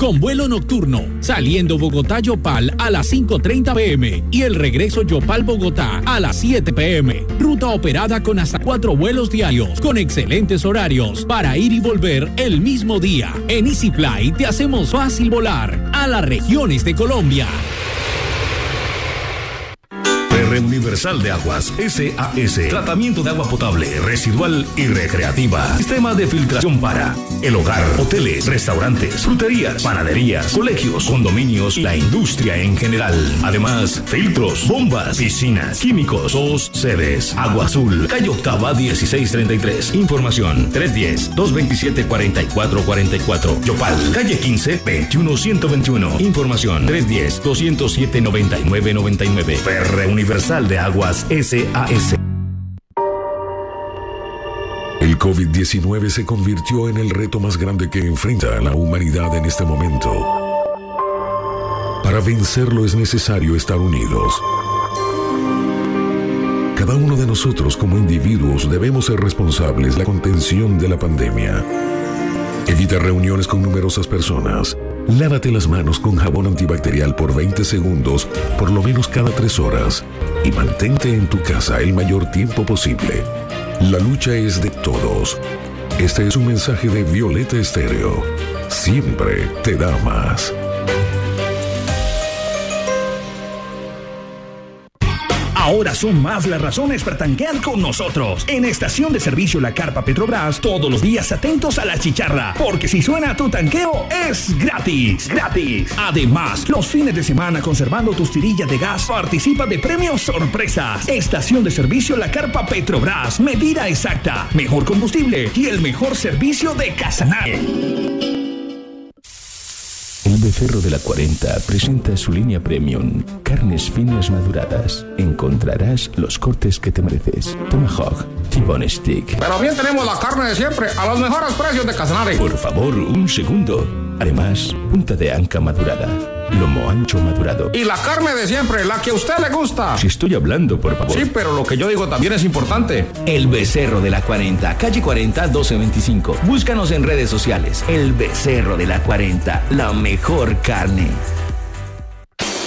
Con vuelo nocturno, saliendo Bogotá-Yopal a las 5.30 pm y el regreso Yopal-Bogotá a las 7 pm. Ruta operada con hasta cuatro vuelos diarios, con excelentes horarios para ir y volver el mismo día. En EasyFly te hacemos fácil volar a las regiones de Colombia. Universal de Aguas, SAS. Tratamiento de agua potable, residual y recreativa. Sistema de filtración para el hogar, hoteles, restaurantes, fruterías, panaderías, colegios, condominios y la industria en general. Además, filtros, bombas, piscinas, químicos, dos sedes. Agua Azul, calle Octava 1633. Información 310-227-4444. Yopal, calle 15, 21121. Información 310-207-9999. Ferre Universal de Aguas SAS. El COVID-19 se convirtió en el reto más grande que enfrenta la humanidad en este momento. Para vencerlo es necesario estar unidos. Cada uno de nosotros como individuos debemos ser responsables de la contención de la pandemia. Evita reuniones con numerosas personas. Lávate las manos con jabón antibacterial por 20 segundos, por lo menos cada 3 horas, y mantente en tu casa el mayor tiempo posible. La lucha es de todos. Este es un mensaje de Violeta Estéreo. Siempre te da más. Ahora son más las razones para tanquear con nosotros. En estación de servicio La Carpa Petrobras, todos los días atentos a la chicharra, porque si suena tu tanqueo es gratis, gratis. Además, los fines de semana conservando tus tirillas de gas participa de premios sorpresas. Estación de servicio La Carpa Petrobras, medida exacta, mejor combustible y el mejor servicio de Casanare. El Becerro de la 40 presenta su línea premium, carnes finas maduradas. Encontrarás los cortes que te mereces. Tomahawk, T-Bone Stick. Pero bien tenemos la carne de siempre a los mejores precios de Casanare. Por favor, un segundo. Además, punta de anca madurada, lomo ancho madurado. Y la carne de siempre, la que a usted le gusta. Si estoy hablando, por favor. Sí, pero lo que yo digo también es importante. El Becerro de la 40, calle 40 1225. Búscanos en redes sociales. El Becerro de la 40, la mejor carne.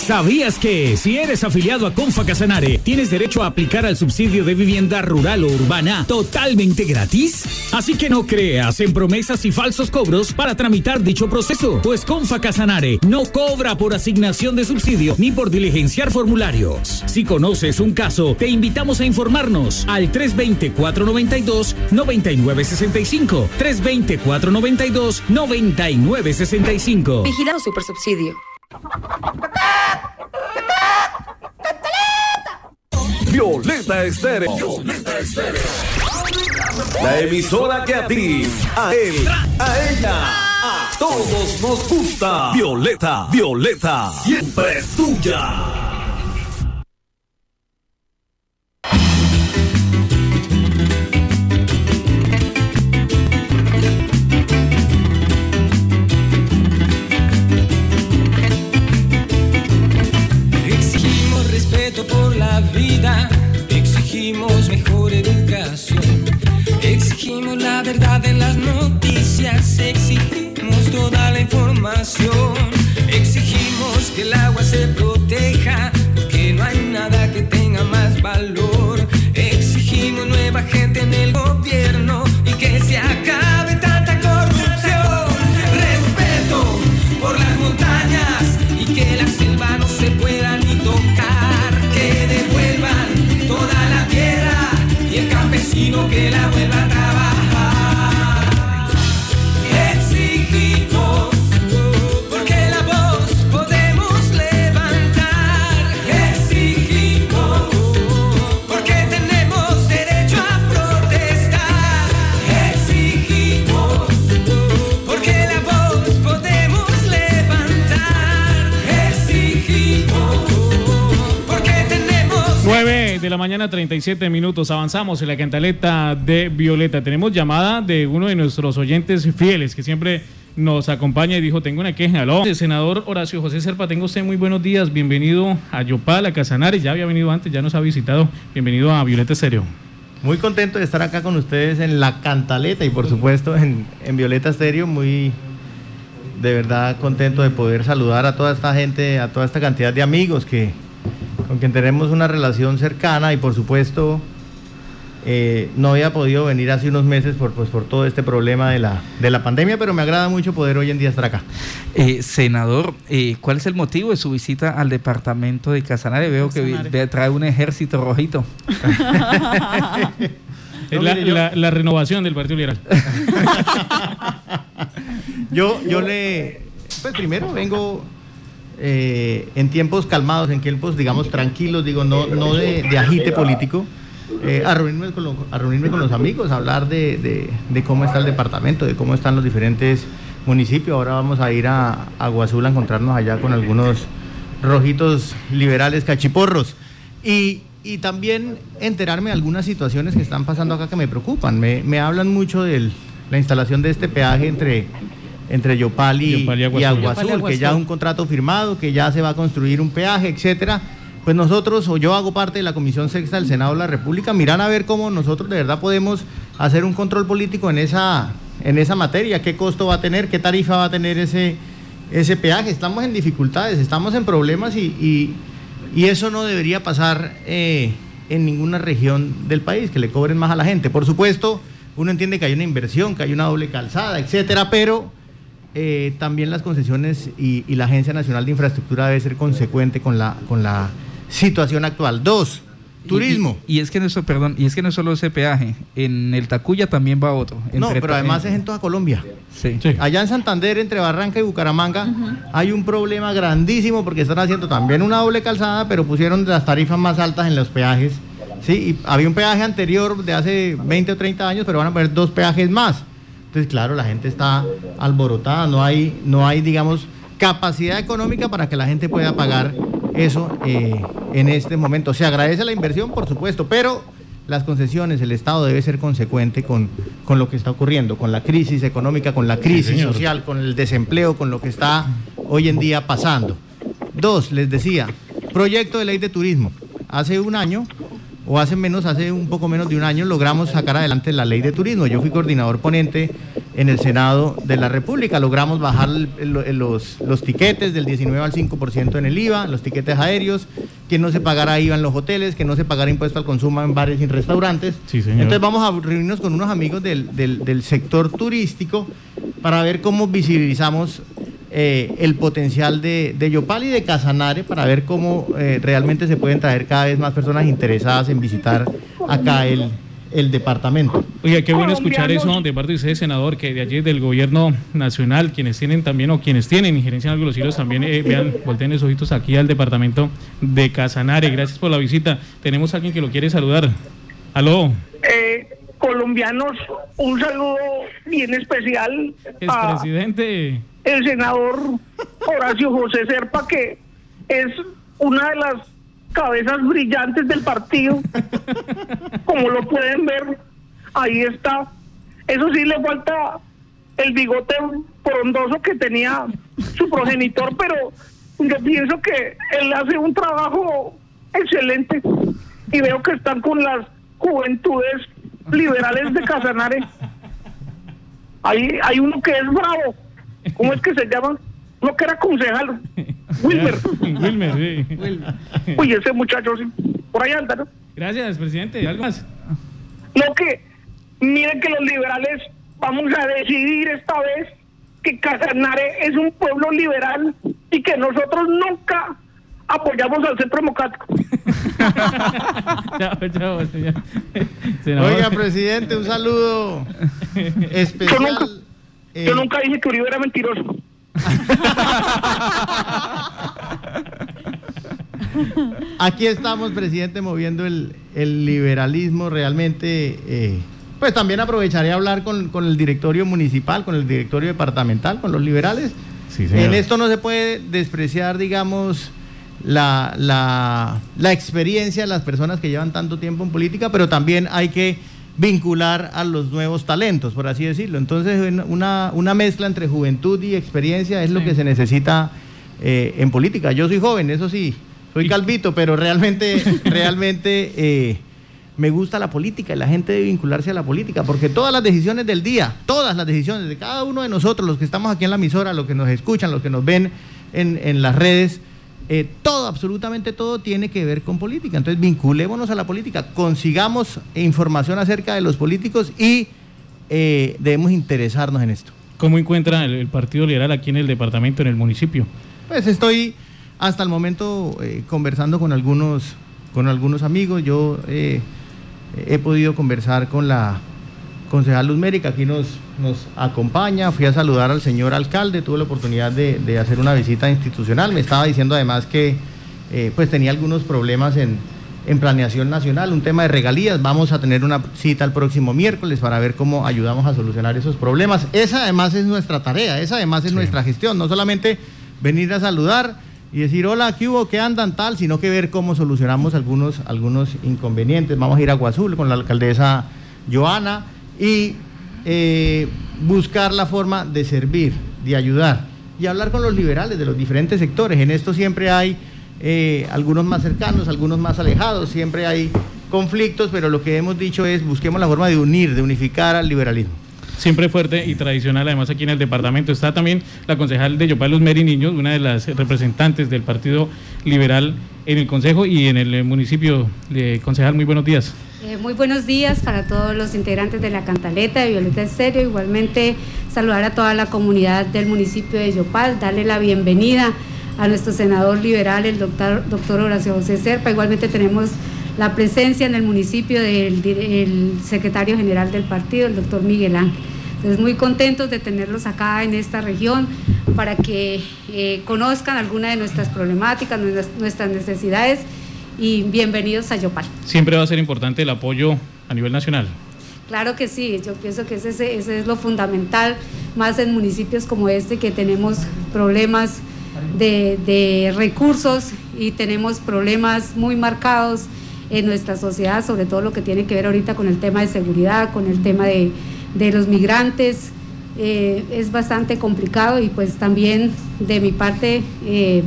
¿Sabías que si eres afiliado a Confa Casanare, tienes derecho a aplicar al subsidio de vivienda rural o urbana totalmente gratis? Así que no creas en promesas y falsos cobros para tramitar dicho proceso, pues Confa Casanare no cobra por asignación de subsidio ni por diligenciar formularios. Si conoces un caso, te invitamos a informarnos al 320-492-9965. 320-492-9965. Vigilado Supersubsidio. Violeta Estéreo. Violeta Estéreo. La emisora que a ti, a él, a ella, a todos nos gusta. Violeta, Violeta, siempre tuya. Mañana, 37 minutos. Avanzamos en la cantaleta de Violeta. Tenemos llamada de uno de nuestros oyentes fieles que siempre nos acompaña y dijo: Tengo una queja. Aló, senador Horacio José Serpa, tengo usted muy buenos días. Bienvenido a Yopal, a Casanare. Ya había venido antes, ya nos ha visitado. Bienvenido a Violeta Estéreo. Muy contento de estar acá con ustedes en La Cantaleta y por supuesto en, en Violeta Stereo, muy de verdad contento de poder saludar a toda esta gente, a toda esta cantidad de amigos que con quien tenemos una relación cercana y por supuesto eh, no había podido venir hace unos meses por, pues, por todo este problema de la, de la pandemia, pero me agrada mucho poder hoy en día estar acá. Eh, senador, eh, ¿cuál es el motivo de su visita al departamento de Casanare? Veo que trae un ejército rojito. La- la renovación del Partido Liberal. Yo, yo le, pues primero vengo eh, en tiempos calmados, en tiempos, digamos, tranquilos, digo, no, no de, de político, eh, a, reunirme con los amigos, a hablar de cómo está el departamento, de cómo están los diferentes municipios. Ahora vamos a ir a, a Guazul a encontrarnos allá con algunos rojitos liberales cachiporros. Y, y también enterarme de algunas situaciones que están pasando acá que me preocupan. Me, me hablan mucho de la instalación de este peaje entre, entre Yopal y, Yopal y y Agua Azul. Agua Azul, Yopal y Agua que ya Azul. un contrato firmado, que ya se va a construir un peaje, etcétera. Pues nosotros, o yo hago parte de la Comisión Sexta del Senado de la República, miran a ver cómo nosotros de verdad podemos hacer un control político en esa, en esa materia, qué costo va a tener, qué tarifa va a tener ese, ese peaje. Estamos en dificultades, estamos en problemas y, y- y eso no debería pasar eh, en ninguna región del país, que le cobren más a la gente. Por supuesto, uno entiende que hay una inversión, que hay una doble calzada, etcétera, pero eh, también las concesiones y, y la Agencia Nacional de Infraestructura debe ser consecuente con la, con la situación actual. Dos, turismo. Y, y es que no perdón, y es que no es solo ese peaje, en el Tacuya también va otro. No, pero además es en toda Colombia. Sí. Allá en Santander, entre Barranca y Bucaramanga, hay un problema grandísimo porque están haciendo también una doble calzada, pero pusieron las tarifas más altas en los peajes. Sí, y había un peaje anterior de hace 20 o 30 años, pero van a poner dos peajes más. Entonces, claro, la gente está alborotada, no hay, no hay, digamos, capacidad económica para que la gente pueda pagar eso eh, en este momento. Se agradece la inversión, por supuesto, pero las concesiones, el Estado debe ser consecuente con, con lo que está ocurriendo, con la crisis económica, con la crisis social, con el desempleo, con lo que está hoy en día pasando. Dos, les decía, proyecto de ley de turismo. Hace un año, o hace menos, hace un poco menos de un año, logramos sacar adelante la ley de turismo. Yo fui coordinador ponente en el Senado de la República. Logramos bajar los, los tiquetes del 19 al 5% en el IVA, los tiquetes aéreos, que no se pagara IVA en los hoteles, que no se pagara impuesto al consumo en bares y en restaurantes. Sí, señor. Entonces vamos a reunirnos con unos amigos del, del- del sector turístico para ver cómo visibilizamos eh, el potencial de, de Yopal y de Casanare, para ver cómo eh, realmente se pueden traer cada vez más personas interesadas en visitar acá el, el departamento. Oiga, qué bueno escuchar eso de parte de usted, senador, que de allí del gobierno nacional, quienes tienen también o quienes tienen injerencia en algo de los hilos, también eh, vean, volteen esos ojitos aquí al departamento de Casanare. Gracias por la visita. Tenemos a alguien que lo quiere saludar. Aló, eh, colombianos, un saludo bien especial a expresidente. El senador Horacio José Serpa, que es una de las cabezas brillantes del partido. Como lo pueden ver, ahí está. Eso sí le falta el bigote frondoso que tenía su progenitor, pero yo pienso que él hace un trabajo excelente y veo que están con las juventudes liberales de Casanare. Hay, hay uno que es bravo. ¿Cómo es que se llama? Uno que era concejal. Wilmer. Wilmer, sí. Uy, ese muchacho sí. Por ahí anda, ¿no? Gracias, presidente. ¿Algo más? No que, miren que los liberales vamos a decidir esta vez que Casanare es un pueblo liberal y que nosotros nunca apoyamos al centro democrático. chao, chao, señor. Senador. Oiga, presidente, un saludo especial. Yo nunca, eh, yo nunca dije que Uribe era mentiroso. Aquí estamos, presidente, moviendo el, el liberalismo realmente. eh, pues también aprovecharé a hablar con, con el directorio municipal, con el directorio departamental, con los liberales. Sí, en esto no se puede despreciar, digamos, la, la, la experiencia de las personas que llevan tanto tiempo en política, pero también hay que vincular a los nuevos talentos, por así decirlo. Entonces, en una, una mezcla entre juventud y experiencia es lo que se necesita eh, en política. Yo soy joven, eso sí, soy calvito, pero realmente, realmente eh, me gusta la política y la gente debe vincularse a la política, porque todas las decisiones del día, todas las decisiones de cada uno de nosotros, los que estamos aquí en la emisora, los que nos escuchan, los que nos ven en, en las redes, eh, todo, absolutamente todo tiene que ver con política. Entonces vinculémonos a la política, consigamos información acerca de los políticos y eh, debemos interesarnos en esto. ¿Cómo encuentra el, Partido Liberal aquí en el departamento, en el municipio? Pues estoy hasta el momento eh, conversando con algunos, con algunos amigos. Yo he podido conversar con la concejal Luz Mérica, aquí nos, nos acompaña. Fui a saludar al señor alcalde, tuve la oportunidad de, hacer una visita institucional. Me estaba diciendo además que eh, pues tenía algunos problemas en, en planeación nacional, un tema de regalías. Vamos a tener una cita el próximo miércoles para ver cómo ayudamos a solucionar esos problemas. Esa además es nuestra tarea, esa además es nuestra gestión, no solamente venir a saludar y decir, hola, ¿qué hubo? ¿Qué andan tal? Sino que ver cómo solucionamos algunos, algunos inconvenientes. Vamos a ir a Guazul con la alcaldesa Joana y eh, buscar la forma de servir, de ayudar y hablar con los liberales de los diferentes sectores. En esto siempre hay eh, algunos más cercanos, algunos más alejados, siempre hay conflictos, pero lo que hemos dicho es busquemos la forma de unir, de unificar al liberalismo siempre fuerte y tradicional. Además, aquí en el departamento está también la concejal de Yopal Luz Meri Niños, una de las representantes del Partido Liberal en el Consejo y en el municipio. de concejal, muy buenos días. Eh, muy buenos días para todos los integrantes de la Cantaleta de Violeta Estéreo. Igualmente saludar a toda la comunidad del municipio de Yopal, darle la bienvenida a nuestro senador liberal, el doctor, doctor Horacio José Serpa. Igualmente tenemos la presencia en el municipio del secretario general del partido, el doctor Miguel Ángel. Entonces, muy contentos de tenerlos acá en esta región para que eh, conozcan algunas de nuestras problemáticas, nuestras, necesidades y bienvenidos a Yopal. Siempre va a ser importante el apoyo a nivel nacional. Claro que sí, yo pienso que ese, ese es lo fundamental, más en municipios como este que tenemos problemas de, de recursos y tenemos problemas muy marcados en nuestra sociedad, sobre todo lo que tiene que ver ahorita con el tema de seguridad, con el tema de de los migrantes eh, es bastante complicado y pues también de mi parte eh,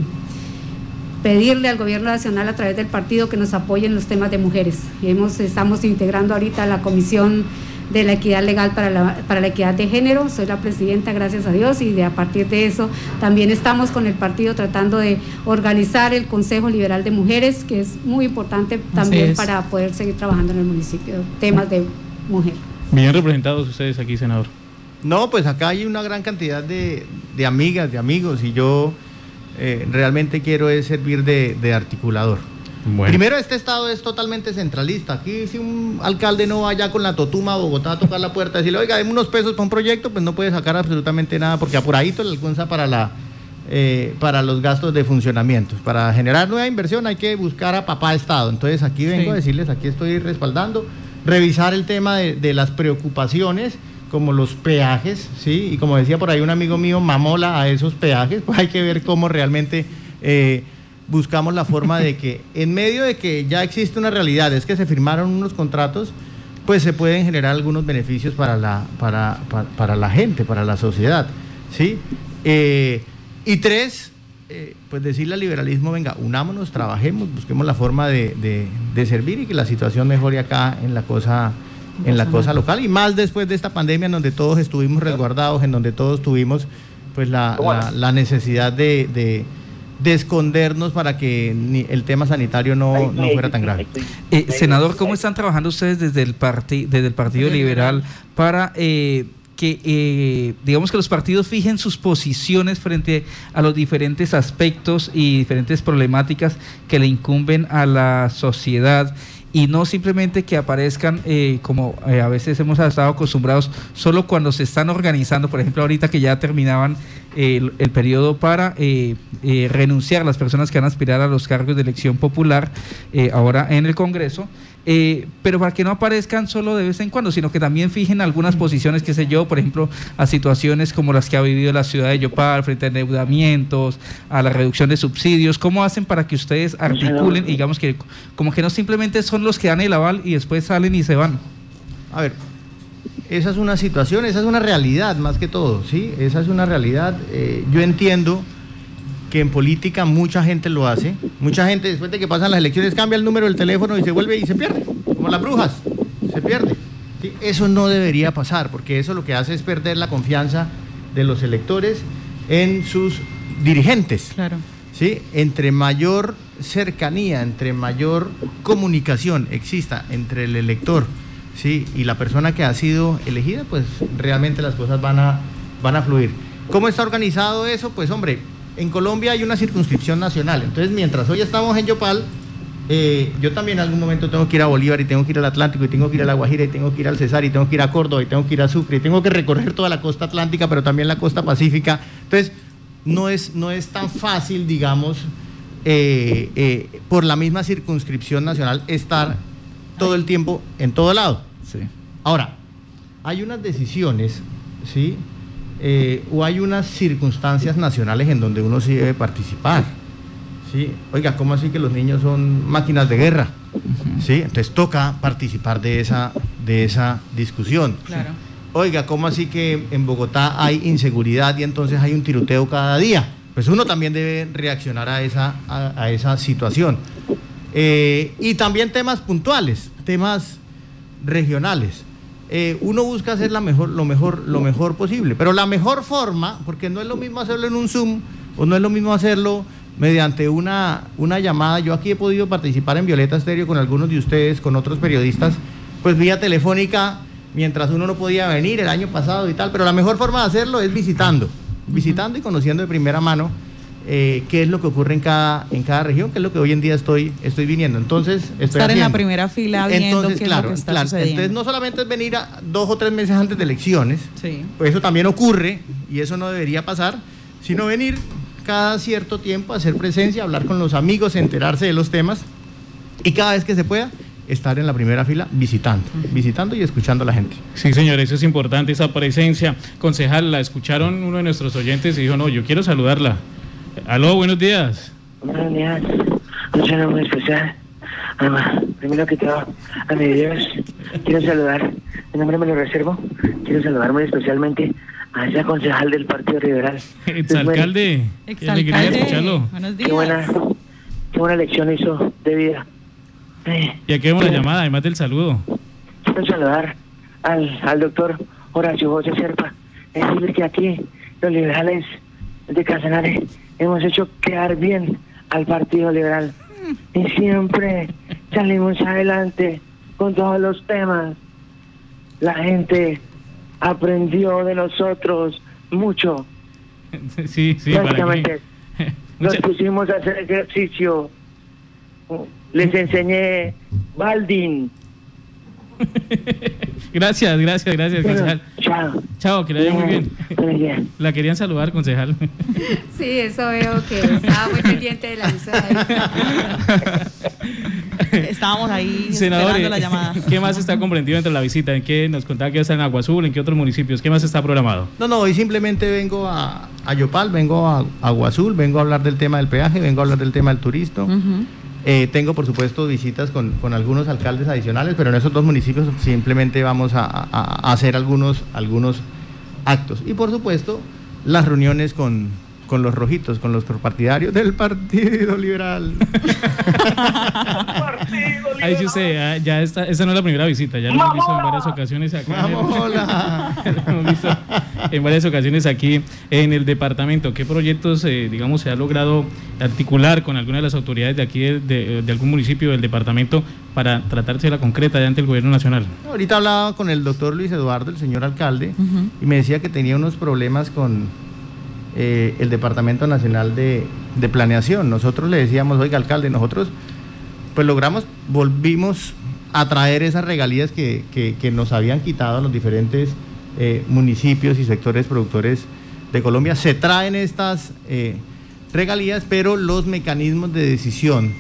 pedirle al gobierno nacional a través del partido que nos apoye en los temas de mujeres. Hemos, estamos integrando ahorita la comisión de la equidad legal para la, para la equidad de género, soy la presidenta, gracias a Dios, y de, a partir de eso también estamos con el partido tratando de organizar el Consejo Liberal de Mujeres, que es muy importante también para poder seguir trabajando en el municipio, temas de mujer. Bien representados ustedes aquí, senador. No, pues acá hay una gran cantidad de, amigas, de amigos, y yo eh, realmente quiero es servir de, articulador. Primero, este estado es totalmente centralista. Aquí, si un alcalde no vaya con la totuma a Bogotá a tocar la puerta y decirle, oiga, deme unos pesos para un proyecto, pues no puede sacar absolutamente nada, porque apuradito le alcanza para, la, eh, para los gastos de funcionamiento. Para generar nueva inversión hay que buscar a papá Estado. Entonces, aquí vengo a decirles, aquí estoy respaldando revisar el tema de, las preocupaciones como los peajes, ¿sí? Y como decía por ahí un amigo mío, mamola a esos peajes, pues hay que ver cómo realmente eh, buscamos la forma de que, en medio de que ya existe una realidad, es que se firmaron unos contratos, pues se pueden generar algunos beneficios para la, para, para, la gente, para la sociedad, ¿sí? Eh, y tres, eh, pues decirle al liberalismo, venga, unámonos, trabajemos, busquemos la forma de, servir y que la situación mejore acá en la cosa en la cosa local y más después de esta pandemia en donde todos estuvimos resguardados, en donde todos tuvimos pues la, necesidad de, escondernos para que el tema sanitario no, fuera tan grave. Eh, senador, ¿cómo están trabajando ustedes desde el, desde el Partido Liberal. para eh, que eh, digamos que los partidos fijen sus posiciones frente a los diferentes aspectos y diferentes problemáticas que le incumben a la sociedad y no simplemente que aparezcan eh, como eh, a veces hemos estado acostumbrados solo cuando se están organizando, por ejemplo ahorita que ya terminaban el, el periodo para renunciar las personas que van a aspirar a los cargos de elección popular ahora en el Congreso eh, pero para que no aparezcan solo de vez en cuando, sino que también fijen algunas posiciones, qué sé yo, por ejemplo, a situaciones como las que ha vivido la ciudad de Yopal frente a endeudamientos, a la reducción de subsidios. ¿Cómo hacen para que ustedes articulen, digamos que como que no simplemente son los que dan el aval y después salen y se van? A ver, esa es una situación, esa es una realidad más que todo, ¿sí? Esa es una realidad. Eh, yo entiendo que en política mucha gente lo hace. Mucha gente después de que pasan las elecciones cambia el número del teléfono y se vuelve y se pierde. como las brujas, se pierde. ¿sí? Eso no debería pasar, porque eso lo que hace es perder la confianza de los electores en sus dirigentes. Claro. ¿sí? Entre mayor cercanía, entre mayor comunicación exista entre el elector ¿sí? y la persona que ha sido elegida, pues realmente las cosas van a, van a fluir. ¿Cómo está organizado eso? Pues hombre, en Colombia hay una circunscripción nacional, entonces mientras hoy estamos en Yopal, eh, yo también en algún momento tengo que ir a Bolívar y tengo que ir al Atlántico y tengo que ir a La Guajira y tengo que ir al Cesar y tengo que ir a Córdoba y tengo que ir a Sucre y tengo que recorrer toda la costa atlántica, pero también la costa pacífica. Entonces, no es, no es tan fácil, digamos, eh, eh, por la misma circunscripción nacional estar todo el tiempo en todo lado. Ahora, hay unas decisiones, ¿sí? Eh, o hay unas circunstancias nacionales en donde uno sí debe participar. ¿sí? Oiga, ¿cómo así que los niños son máquinas de guerra? ¿Sí? Entonces toca participar de esa, de esa discusión. Claro. Oiga, ¿cómo así que en Bogotá hay inseguridad y entonces hay un tiroteo cada día? Pues uno también debe reaccionar a esa, a, a esa situación. Eh, y también temas puntuales, temas regionales. Eh, uno busca hacer la mejor, lo, mejor, lo mejor posible, pero la mejor forma, porque no es lo mismo hacerlo en un Zoom o no es lo mismo hacerlo mediante una, una llamada. Yo aquí he podido participar en Violeta Estéreo con algunos de ustedes, con otros periodistas, pues vía telefónica, mientras uno no podía venir el año pasado y tal, pero la mejor forma de hacerlo es visitando, visitando y conociendo de primera mano eh, qué es lo que ocurre en cada, en cada región, que es lo que hoy en día estoy, estoy viniendo. Entonces, estoy Estar en la primera fila viendo Entonces, qué es claro, lo que está claro. sucediendo. Entonces, no solamente es venir a dos o tres meses antes de elecciones, Sí. pues eso también ocurre y eso no debería pasar, sino venir cada cierto tiempo a hacer presencia, hablar con los amigos, enterarse de los temas y cada vez que se pueda estar en la primera fila visitando, visitando y escuchando a la gente. Sí, señor, eso es importante, esa presencia. Concejal, la escucharon uno de nuestros oyentes y dijo, no, yo quiero saludarla. Aló, buenos días. Buenos días. Un saludo muy especial. Ah, primero que todo, a mi Dios, quiero saludar, mi nombre me lo reservo, quiero saludar muy especialmente a esa concejal del Partido Liberal. Exalcalde, qué alegría escucharlo. Buenos Qué buena, qué buena lección hizo de vida. Eh, Y aquí vemos la llamada, además del saludo. quiero saludar al, al doctor Horacio José Serpa. Es decir, que aquí los liberales de Casanare hemos hecho quedar bien al Partido Liberal. Y siempre salimos adelante con todos los temas. La gente aprendió de nosotros mucho. Sí, sí, Básicamente, nos pusimos a hacer ejercicio. Les enseñé Baldin. Gracias, gracias, gracias, Bueno, concejal. Chao. Chao, que le vaya muy bien. La querían saludar, concejal. Sí, eso veo que estaba muy pendiente de la emisora. Estábamos ahí Senador, esperando la llamada. ¿qué más está comprendido entre la visita? ¿En qué nos contaba que está en Agua Azul? ¿En qué otros municipios? ¿Qué más está programado? No, no, hoy simplemente vengo a, a Yopal, vengo a Agua Azul, vengo a hablar del tema del peaje, vengo a hablar del tema del turismo. Eh, tengo, por supuesto, visitas con, con algunos alcaldes adicionales, pero en esos dos municipios simplemente vamos a, a- a hacer algunos, algunos actos. Y, por supuesto, las reuniones con, con los rojitos, con los partidarios del Partido Liberal. Ahí sí usted, ya, ya está, esta no es la primera visita, ya lo hemos visto en varias ocasiones acá. en el- lo hemos visto en varias ocasiones aquí en el departamento. ¿Qué proyectos, eh, digamos, se ha logrado articular con alguna de las autoridades de aquí de, de- de algún municipio del departamento para tratarse de la concreta ya ante el gobierno nacional? Ahorita hablaba con el doctor Luis Eduardo, el señor alcalde, y me decía que tenía unos problemas con eh, el Departamento Nacional de, Planeación. Nosotros le decíamos, oiga, alcalde, nosotros pues logramos, volvimos a traer esas regalías que, nos habían quitado los diferentes eh, municipios y sectores productores de Colombia. Se traen estas eh, regalías, pero los mecanismos de decisión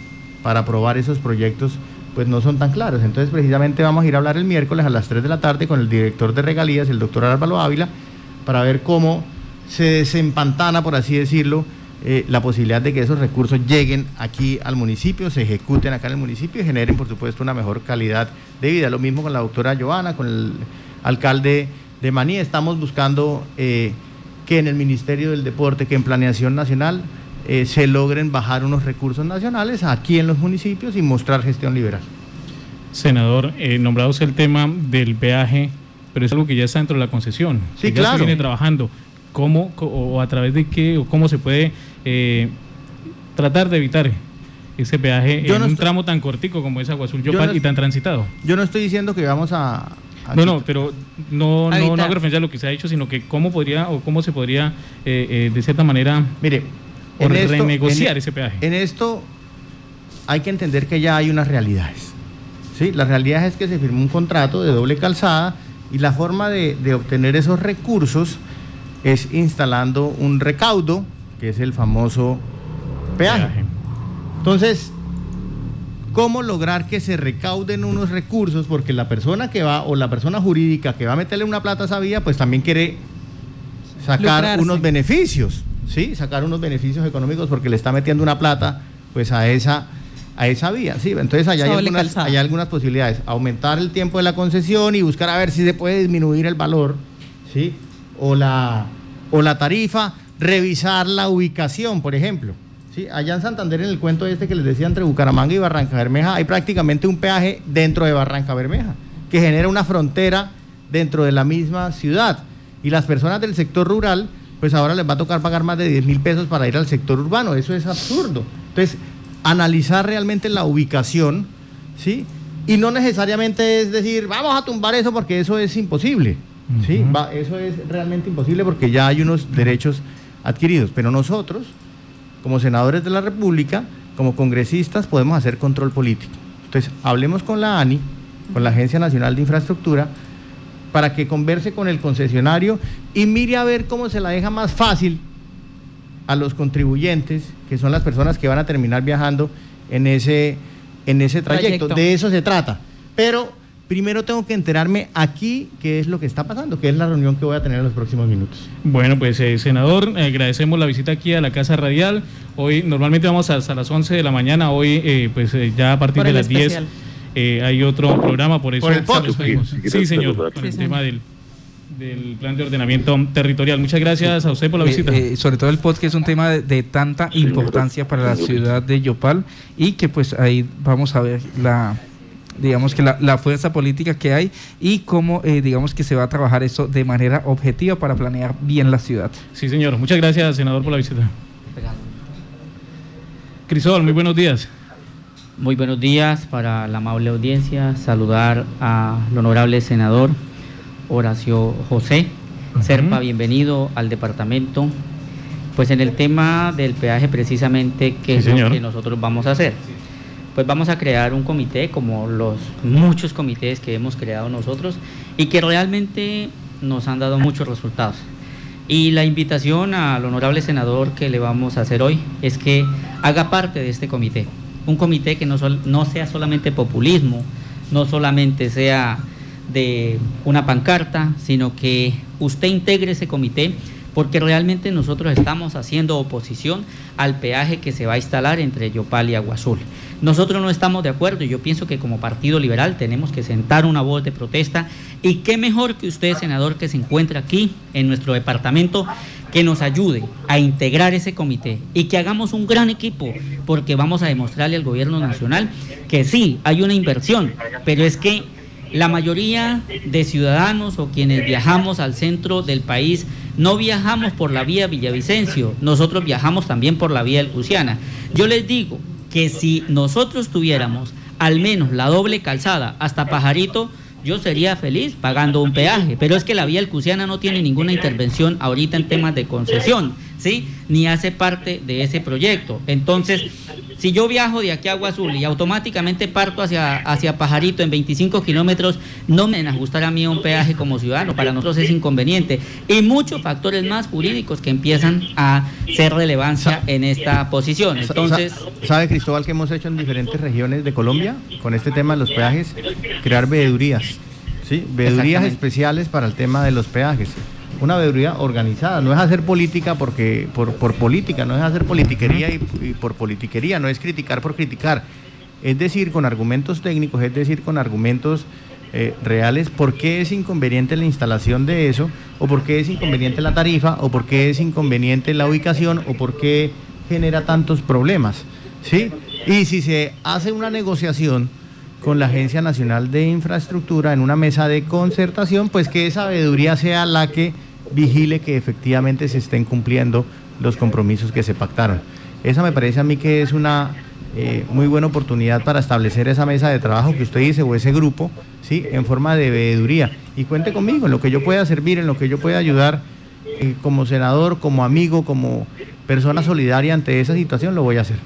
para aprobar esos proyectos pues no son tan claros. Entonces precisamente vamos a ir a hablar el miércoles a las 3 de la tarde con el director de regalías, el doctor Álvaro Ávila, para ver cómo se desempantana, por así decirlo, eh, la posibilidad de que esos recursos lleguen aquí al municipio, se ejecuten acá en el municipio y generen, por supuesto, una mejor calidad de vida. Lo mismo con la doctora Giovanna, con el alcalde de Maní. Estamos buscando eh, que en el Ministerio del Deporte, que en Planeación Nacional, eh, se logren bajar unos recursos nacionales aquí en los municipios y mostrar gestión liberal. Senador, nombrados el tema del peaje, pero es algo que ya está dentro de la concesión. Sí, que ya claro. se viene trabajando. ¿Cómo o a través de qué o cómo se puede eh, tratar de evitar ese peaje Yo en no un estoy- tramo tan cortico como es Agua Azul Yo Yopal no- y tan transitado? Yo no estoy diciendo que vamos a... a No, no, pero no, A no, no hago referencia a lo que se ha hecho, sino que cómo podría o cómo se podría, eh, eh, de cierta manera, Mire, o en esto- renegociar en- ese peaje. En esto hay que entender que ya hay unas realidades. ¿sí? La realidad es que se firmó un contrato de doble calzada y la forma de, de obtener esos recursos es instalando un recaudo, que es el famoso peaje. Entonces, ¿cómo lograr que se recauden unos recursos? Porque la persona que va, o la persona jurídica que va a meterle una plata a esa vía, pues también quiere sacar Lucrarse. unos beneficios, ¿sí? Sacar unos beneficios económicos porque le está metiendo una plata, pues a esa, a esa vía, ¿sí? Entonces allá hay algunas, hay algunas posibilidades. Aumentar el tiempo de la concesión y buscar a ver si se puede disminuir el valor, ¿sí? O la, o la tarifa, revisar la ubicación, por ejemplo. ¿sí? Allá en Santander, en el cuento este que les decía entre Bucaramanga y Barranca Bermeja, hay prácticamente un peaje dentro de Barranca Bermeja, que genera una frontera dentro de la misma ciudad. Y las personas del sector rural, pues ahora les va a tocar pagar más de 10 mil pesos para ir al sector urbano. Eso es absurdo. Entonces, analizar realmente la ubicación, ¿sí? Y no necesariamente es decir, vamos a tumbar eso porque eso es imposible. ¿Sí? Va- eso es realmente imposible porque ya hay unos derechos adquiridos. Pero nosotros, como senadores de la República, como congresistas, podemos hacer control político. Entonces, hablemos con la ANI, con la Agencia Nacional de Infraestructura, para que converse con el concesionario y mire a ver cómo se la deja más fácil a los contribuyentes, que son las personas que van a terminar viajando en ese, en ese trayecto. Trayecto. De eso se trata. Pero primero tengo que enterarme aquí qué es lo que está pasando, que es la reunión que voy a tener en los próximos minutos. Bueno, pues eh, senador, agradecemos la visita aquí a la Casa Radial. Hoy normalmente vamos hasta las 11 de la mañana, hoy eh, pues eh, ya a partir de las 10 especial. eh, hay otro programa, por eso Por el pedimos. Sí, Sí, señor, con Sí, el señor. tema del, del plan de ordenamiento territorial. Muchas gracias a usted por la visita. eh, sobre todo el POT, que es un tema de, de tanta importancia para la ciudad de Yopal y que pues ahí vamos a ver la digamos que la, la fuerza política que hay y cómo eh, digamos que se va a trabajar eso de manera objetiva para planear bien la ciudad. Sí, señor. Muchas gracias, senador, por la visita. Crisol, muy buenos días. Muy buenos días para la amable audiencia. Saludar al honorable senador Horacio José. Serpa, bienvenido al departamento. Pues en el tema del peaje precisamente, ¿qué Sí, es lo que nosotros vamos a hacer? Pues vamos a crear un comité como los muchos comités que hemos creado nosotros y que realmente nos han dado muchos resultados. Y la invitación al honorable senador que le vamos a hacer hoy es que haga parte de este comité. Un comité que no, sea solamente populismo, no solamente sea de una pancarta, sino que usted integre ese comité porque realmente nosotros estamos haciendo oposición al peaje que se va a instalar entre Yopal y Agua Azul. Nosotros no estamos de acuerdo y yo pienso que como Partido Liberal tenemos que sentar una voz de protesta y qué mejor que usted, senador, que se encuentra aquí en nuestro departamento, que nos ayude a integrar ese comité y que hagamos un gran equipo porque vamos a demostrarle al gobierno nacional que sí, hay una inversión, pero es que la mayoría de ciudadanos o quienes viajamos al centro del país no viajamos por la vía Villavicencio, nosotros viajamos también por la vía El Luciana. Yo les digo que si nosotros tuviéramos al menos la doble calzada hasta Pajarito, yo sería feliz pagando un peaje, pero es que la vía Elcusiana no tiene ninguna intervención ahorita en temas de concesión, ¿sí? Ni hace parte de ese proyecto. Entonces, si yo viajo de aquí a Agua Azul y automáticamente parto hacia, hacia Pajarito en 25 kilómetros, no me ajustará a mí un peaje como ciudadano, para nosotros es inconveniente. Y muchos factores más jurídicos que empiezan a ser relevancia en esta posición. Entonces, Sa- ¿Sabe, Cristóbal, que hemos hecho en diferentes regiones de Colombia con este tema de los peajes? Crear veedurías, ¿sí? Veedurías especiales para el tema de los peajes. Una veeduría organizada, no es hacer política porque por, por política, no es hacer politiquería y, y por politiquería, no es criticar por criticar. Es decir, con argumentos técnicos, es decir, con argumentos eh, reales, por qué es inconveniente la instalación de eso, o por qué es inconveniente la tarifa, o por qué es inconveniente la ubicación, o por qué genera tantos problemas. ¿sí? Y si se hace una negociación con la Agencia Nacional de Infraestructura en una mesa de concertación, pues que esa veeduría sea la que vigile que efectivamente se estén cumpliendo los compromisos que se pactaron. Esa me parece a mí que es una eh, muy buena oportunidad para establecer esa mesa de trabajo que usted dice o ese grupo, ¿sí? En forma de veeduría. Y cuente conmigo en lo que yo pueda servir, en lo que yo pueda ayudar eh, como senador, como amigo, como persona solidaria ante esa situación, lo voy a hacer.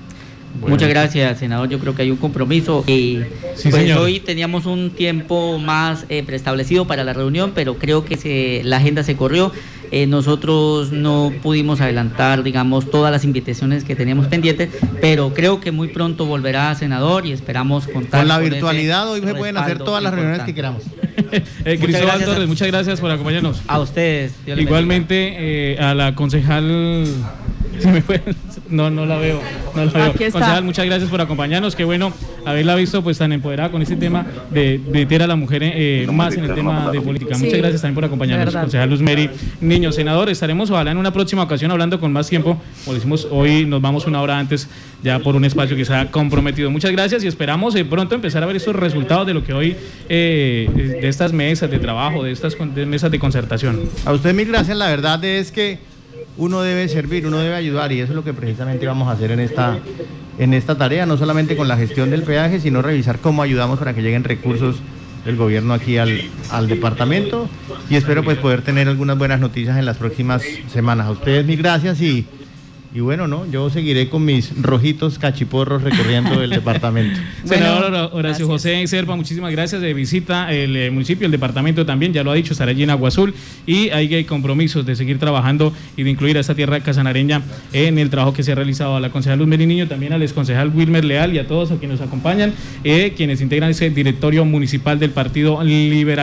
Muchas gracias, senador. Yo creo que hay un compromiso. Y Sí, pues señor. hoy teníamos un tiempo más eh, preestablecido para la reunión, pero creo que se- la agenda se corrió. Eh, nosotros no pudimos adelantar, digamos, todas las invitaciones que teníamos pendientes, pero creo que muy pronto volverá, senador, y esperamos contar Con la virtualidad hoy se pueden hacer todas las reuniones que queramos. Eh, Muchas Cristóbal Torres, muchas gracias por acompañarnos. A ustedes. Igualmente eh, a la concejal. se me fue, no, no la veo. No la veo. Aquí está. Concejal, muchas gracias por acompañarnos. Qué bueno haberla visto pues tan empoderada con este tema de meter a la mujer eh, más en el tema de política. Sí. Muchas gracias también por acompañarnos, concejal Luz Mary. Niño, senador, estaremos ojalá en una próxima ocasión hablando con más tiempo. Como decimos, hoy nos vamos una hora antes ya por un espacio que se ha comprometido. Muchas gracias y esperamos eh, pronto empezar a ver estos resultados de lo que hoy, eh, de estas mesas de trabajo, de estas de mesas de concertación. A usted mil gracias, la verdad es que uno debe servir, uno debe ayudar y eso es lo que precisamente vamos a hacer en esta, en esta tarea, no solamente con la gestión del peaje, sino revisar cómo ayudamos para que lleguen recursos del gobierno aquí al, al departamento y espero pues poder tener algunas buenas noticias en las próximas semanas. A ustedes mil gracias y, y bueno, ¿no? Yo seguiré con mis rojitos cachiporros recorriendo el departamento. Senador Hora- Horacio José Serpa, muchísimas gracias de visita. El eh, municipio, el departamento también, ya lo ha dicho, estará allí en Agua Azul y hay que compromisos de seguir trabajando y de incluir a esta tierra casanareña en el trabajo que se ha realizado a la concejal Luz Niño, también al exconcejal Wilmer Leal y a todos a quienes nos acompañan, eh, quienes integran ese directorio municipal del Partido Liberal.